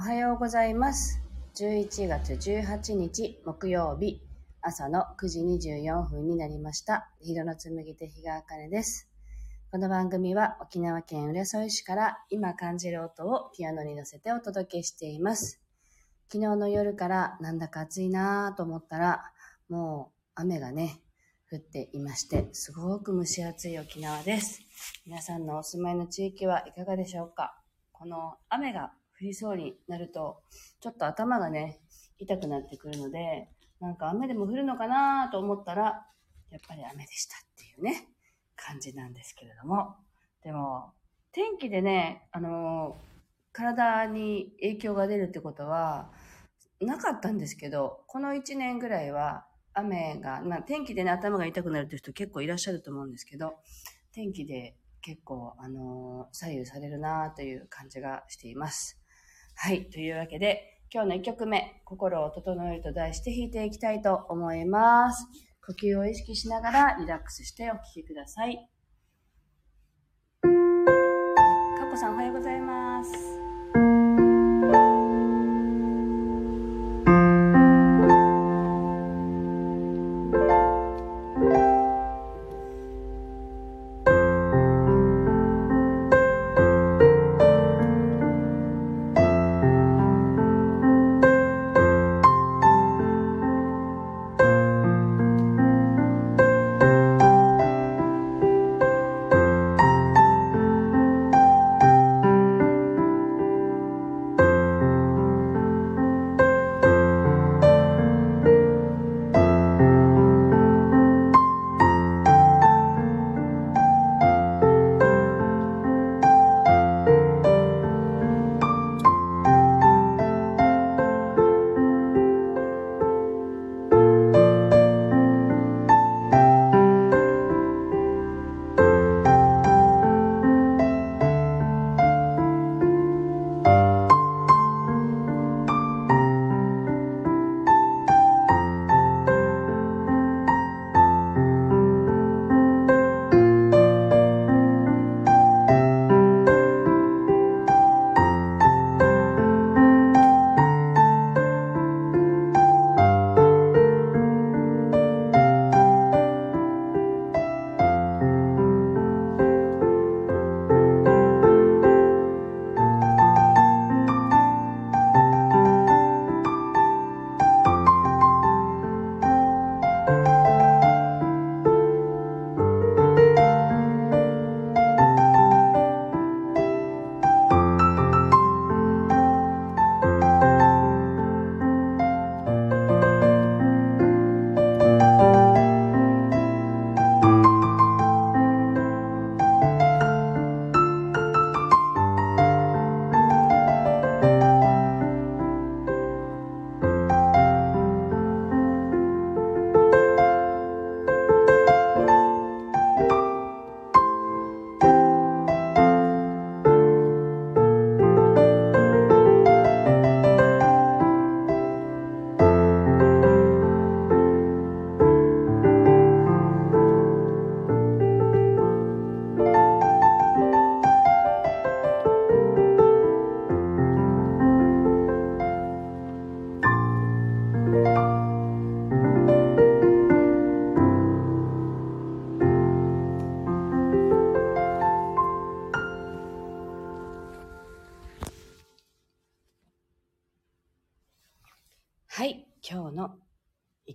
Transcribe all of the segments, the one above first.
おはようございます。11月18日木曜日朝の9時24分になりました。ひろの紡手日川茜です。この番組は沖縄県浦添市から今感じる音をピアノに乗せてお届けしています。昨日の夜からなんだか暑いなぁと思ったらもう雨がね、降っていまして、すごく蒸し暑い沖縄です。皆さんのお住まいの地域はいかがでしょうか？この雨が降りそうになると、ちょっと頭がね、痛くなってくるので、なんか雨でも降るのかなと思ったら、やっぱり雨でしたっていうね、感じなんですけれども。でも、天気でね、あの体に影響が出るってことは、なかったんですけど、この1年ぐらいは、雨が、まあ、天気でね、頭が痛くなるという人結構いらっしゃると思うんですけど、天気で結構、あの左右されるなという感じがしています。はい。というわけで、今日の1曲目、心を整えると題して弾いていきたいと思います。呼吸を意識しながらリラックスしてお聴きください。かっこさんおはようございます。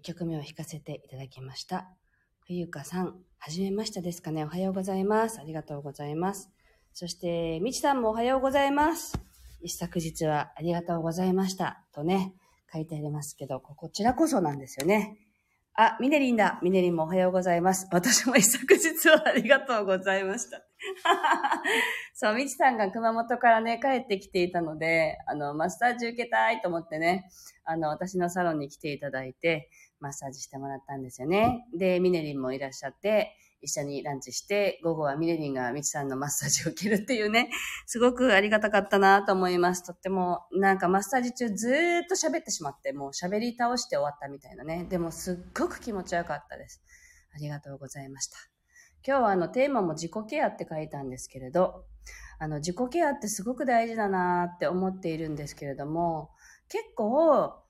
曲目を弾かせていただきました。冬香さん、はじめましてですかね。おはようございます。ありがとうございます。そして、みちさんもおはようございます。一昨日はありがとうございました。とね、書いてありますけど、こちらこそなんですよね。あ、ミネリンだ。ミネリンもおはようございます。私も一昨日はありがとうございました。そう、みちさんが熊本からね、帰ってきていたので、あの、マッサージ受けたいと思ってね、あの、私のサロンに来ていただいて、マッサージしてもらったんですよね。で、ミネリンもいらっしゃって、一緒にランチして、午後はミネリンがミチさんのマッサージを受けるっていうね、すごくありがたかったなと思います。とっても、なんかマッサージ中ずっと喋ってしまって、もう喋り倒して終わったみたいなね。でもすっごく気持ちよかったです。ありがとうございました。今日はあのテーマも自己ケアって書いたんですけれど、あの、自己ケアってすごく大事だなって思っているんですけれども、結構、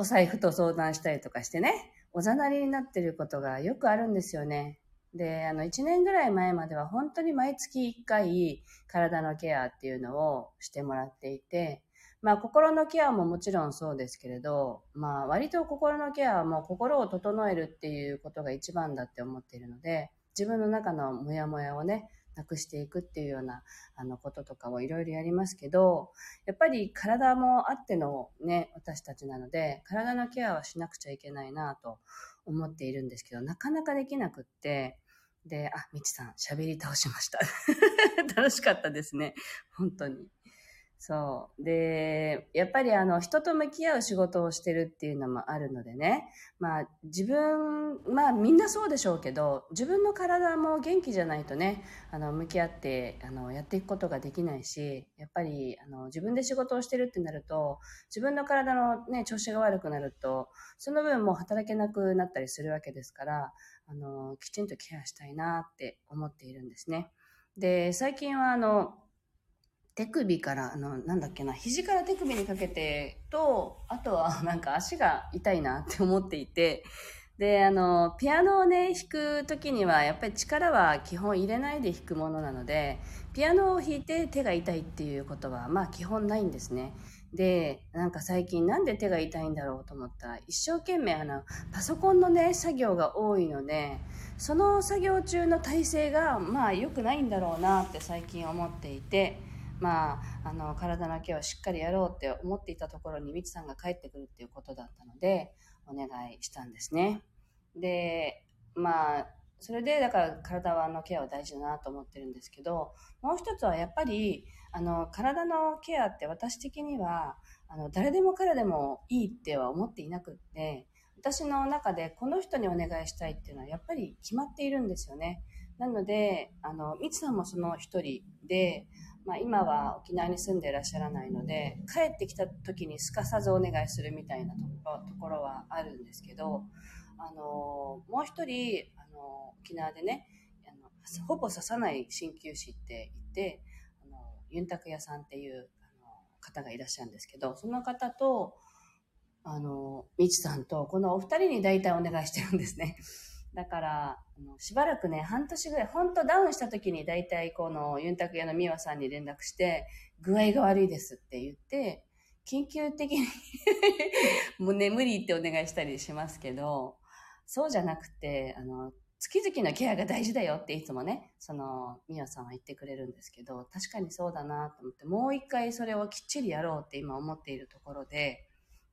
お財布と相談したりとかしてね、おざなりになってることがよくあるんですよね。で、あの、1年ぐらい前までは本当に毎月1回体のケアっていうのをしてもらっていて、まあ心のケアももちろんそうですけれど、まあ割と心のケアはもう心を整えるっていうことが一番だって思っているので、自分の中のモヤモヤをね、なくしていくっていうようなあのこととかをいろいろやりますけど、やっぱり体もあってのね、私たちなので、体のケアはしなくちゃいけないなと思っているんですけど、なかなかできなくって、で、あ、みちさん、喋り倒しました。楽しかったですね。本当に。そう。で、やっぱりあの、人と向き合う仕事をしてるっていうのもあるのでね。まあ、自分、まあみんなそうでしょうけど、自分の体も元気じゃないとね、あの、向き合って、あの、やっていくことができないし、やっぱり、あの、自分で仕事をしてるってなると、自分の体のね、調子が悪くなると、その分もう働けなくなったりするわけですから、あの、きちんとケアしたいなって思っているんですね。で、最近はあの、手首から、あの、なんだっけな、肘から手首にかけてと、あとは なんか足が痛いなって思っていて、で、あの、ピアノをね、弾くときには、やっぱり力は基本入れないで弾くものなので、ピアノを弾いて手が痛いっていうことは、まあ基本ないんですね。で、なんか最近なんで手が痛いんだろうと思ったら、一生懸命あの、パソコンのね、作業が多いので、その作業中の体勢が、まあ良くないんだろうなって最近思っていて、まあ、あの、体のケアをしっかりやろうって思っていたところに、みちさんが帰ってくるっていうことだったので、お願いしたんですね。で、まあ、それで、だから体はのケアは大事だなと思ってるんですけど、もう一つはやっぱり、あの、体のケアって私的には、あの、誰でも彼でもいいっては思っていなくって、私の中でこの人にお願いしたいっていうのはやっぱり決まっているんですよね。なので、あの、みつさんもその一人で、まあ、今は沖縄に住んでいらっしゃらないので、帰ってきた時にすかさずお願いするみたいなところはあるんですけど、あの、もう一人、あの、沖縄でね、あのほぼ刺さない鍼灸師っていて、あの、ユンタク屋さんっていうあの方がいらっしゃるんですけど、その方と、あの、みちさんと、このお二人に大体お願いしてるんですね。だから、あのしばらくね、半年ぐらい、ほんとダウンした時に大体このユンタク屋の美和さんに連絡して、具合が悪いですって言って、緊急的に もうね、無理ってお願いしたりしますけど、そうじゃなくて、あの、月々のケアが大事だよっていつもね、その、みやさんは言ってくれるんですけど、確かにそうだなと思って、もう一回それをきっちりやろうって今思っているところで、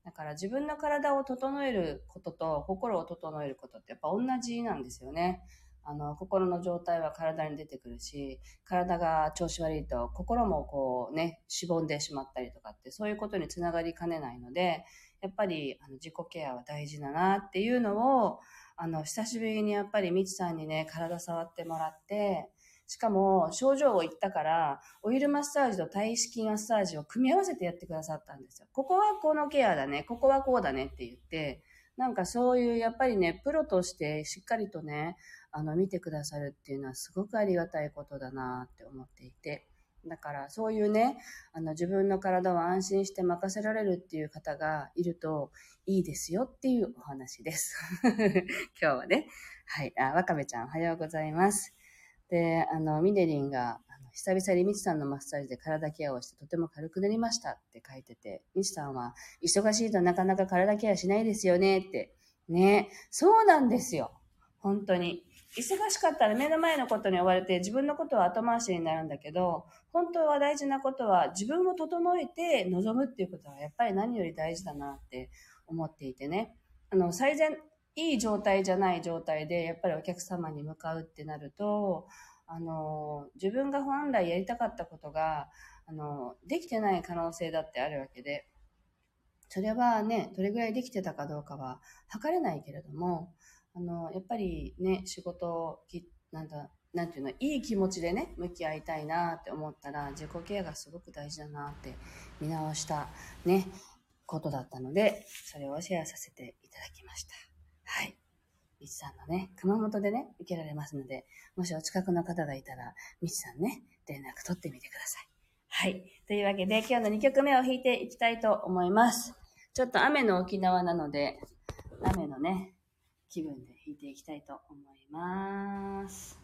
だから自分の体を整えることと心を整えることってやっぱ同じなんですよね。あの、心の状態は体に出てくるし、体が調子悪いと心もこうね、しぼんでしまったりとかって、そういうことにつながりかねないので、やっぱりあの自己ケアは大事だなっていうのを、あの、久しぶりにやっぱりみちさんにね、体触ってもらって、しかも、症状を言ったから、オイルマッサージと体脂筋マッサージを組み合わせてやってくださったんですよ。ここはこのケアだね、ここはこうだねって言って、なんかそういう、やっぱりね、プロとしてしっかりとね、あの、見てくださるっていうのはすごくありがたいことだなって思っていて。だからそういうね、あの自分の体を安心して任せられるっていう方がいるといいですよっていうお話です。今日はね。はい。あ、わかめちゃんおはようございます。で、あの、ミネリンが、久々にミチさんのマッサージで体ケアをしてとても軽くなりましたって書いてて、ミチさんは、忙しいとなかなか体ケアしないですよねって。ね、そうなんですよ。本当に。忙しかったら目の前のことに追われて自分のことは後回しになるんだけど、本当は大事なことは自分を整えて臨むっていうことはやっぱり何より大事だなって思っていてね。あの、最善、いい状態じゃない状態で、やっぱりお客様に向かうってなると、あの、自分が本来やりたかったことが、あの、できてない可能性だってあるわけで、それはね、どれぐらいできてたかどうかは測れないけれども、あの、やっぱりね、仕事、なんだ、なんていうの、いい気持ちでね、向き合いたいなって思ったら、自己ケアがすごく大事だなって見直したね、ことだったので、それをシェアさせていただきました。はい。みちさんのね、熊本でね、受けられますので、もしお近くの方がいたら、みちさんね、連絡取ってみてください。はい。というわけで、今日の2曲目を弾いていきたいと思います。ちょっと雨の沖縄なので、雨のね、気分で弾いていきたいと思います。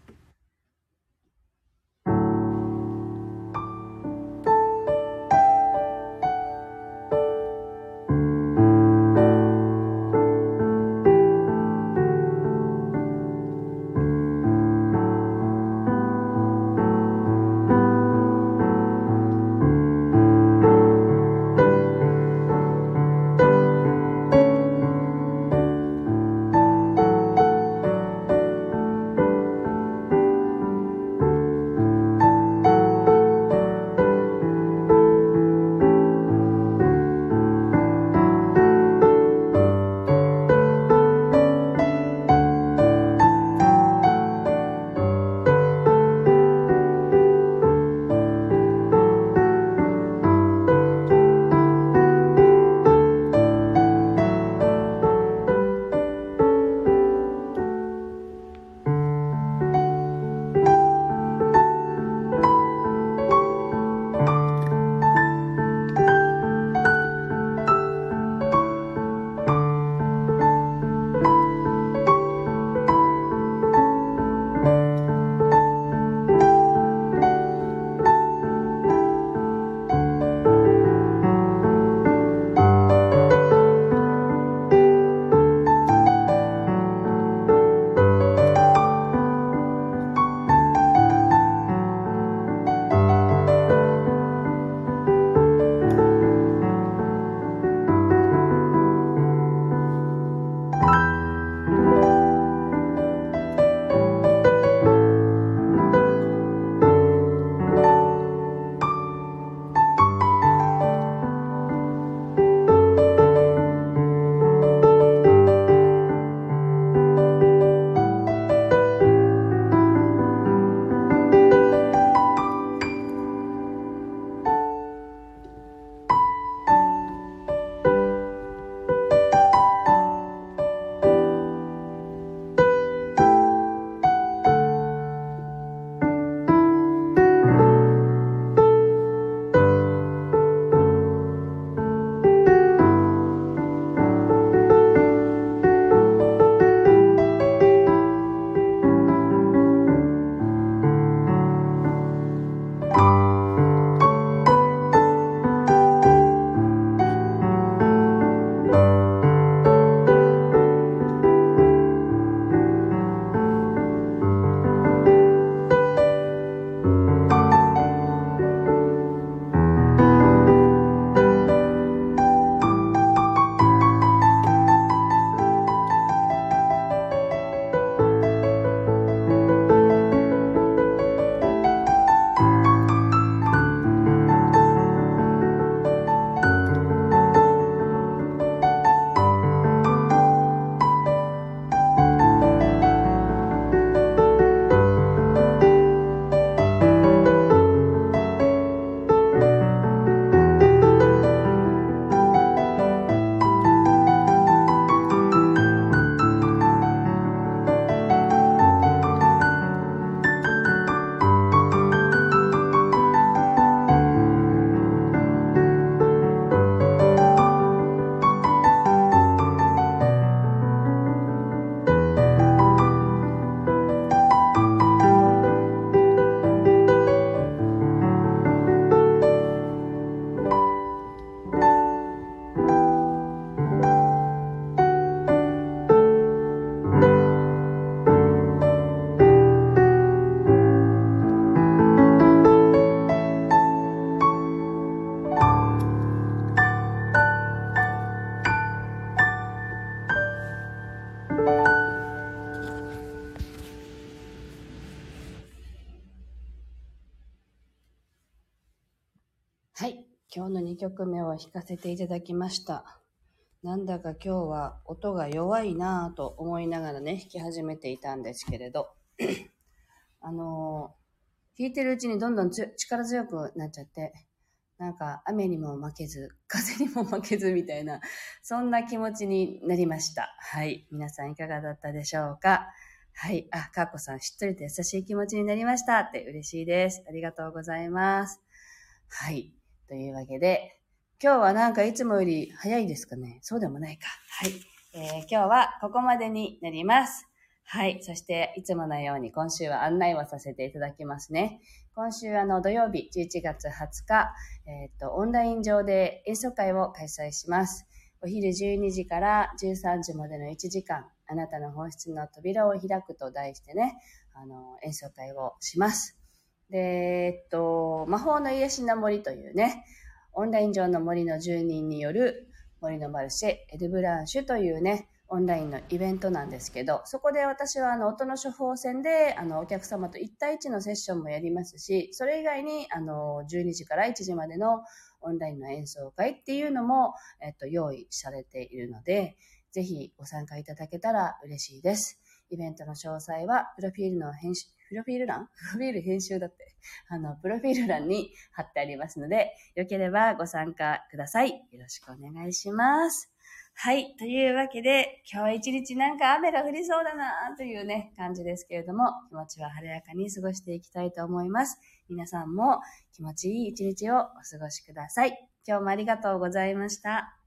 はい今日の2曲目を弾かせていただきました。なんだか今日は音が弱いなぁと思いながらね、弾き始めていたんですけれど、あのー、弾いてるうちにどんどん力強くなっちゃって、なんか雨にも負けず、風にも負けずみたいな、そんな気持ちになりました。はい。皆さんいかがだったでしょうか？はい。あ、かっこさん、しっとりと優しい気持ちになりましたって嬉しいです。ありがとうございます。はい。というわけで、今日はなんかいつもより早いですかね？そうでもないか。はい。えー、今日はここまでになります。はい。そして、いつものように今週は案内をさせていただきますね。今週、あの、土曜日、11月20日、えっ、ー、と、オンライン上で演奏会を開催します。お昼12時から13時までの1時間、あなたの本質の扉を開くと題してね、あの、演奏会をします。で、えっと、魔法の癒しの森というね、オンライン上の森の住人による森のマルシェ、エルブランシュというね、オンラインのイベントなんですけど、そこで私はあの音の処方箋であのお客様と1対1のセッションもやりますし、それ以外にあの12時から1時までのオンラインの演奏会っていうのも、えっと、用意されているので、ぜひご参加いただけたら嬉しいです。イベントの詳細は、プロフィールの編集、プロフィール欄？プロフィール編集だって。あの、プロフィール欄に貼ってありますので、よければご参加ください。よろしくお願いします。はい。というわけで、今日は一日なんか雨が降りそうだなというね、感じですけれども、気持ちは晴れやかに過ごしていきたいと思います。皆さんも気持ちいい一日をお過ごしください。今日もありがとうございました。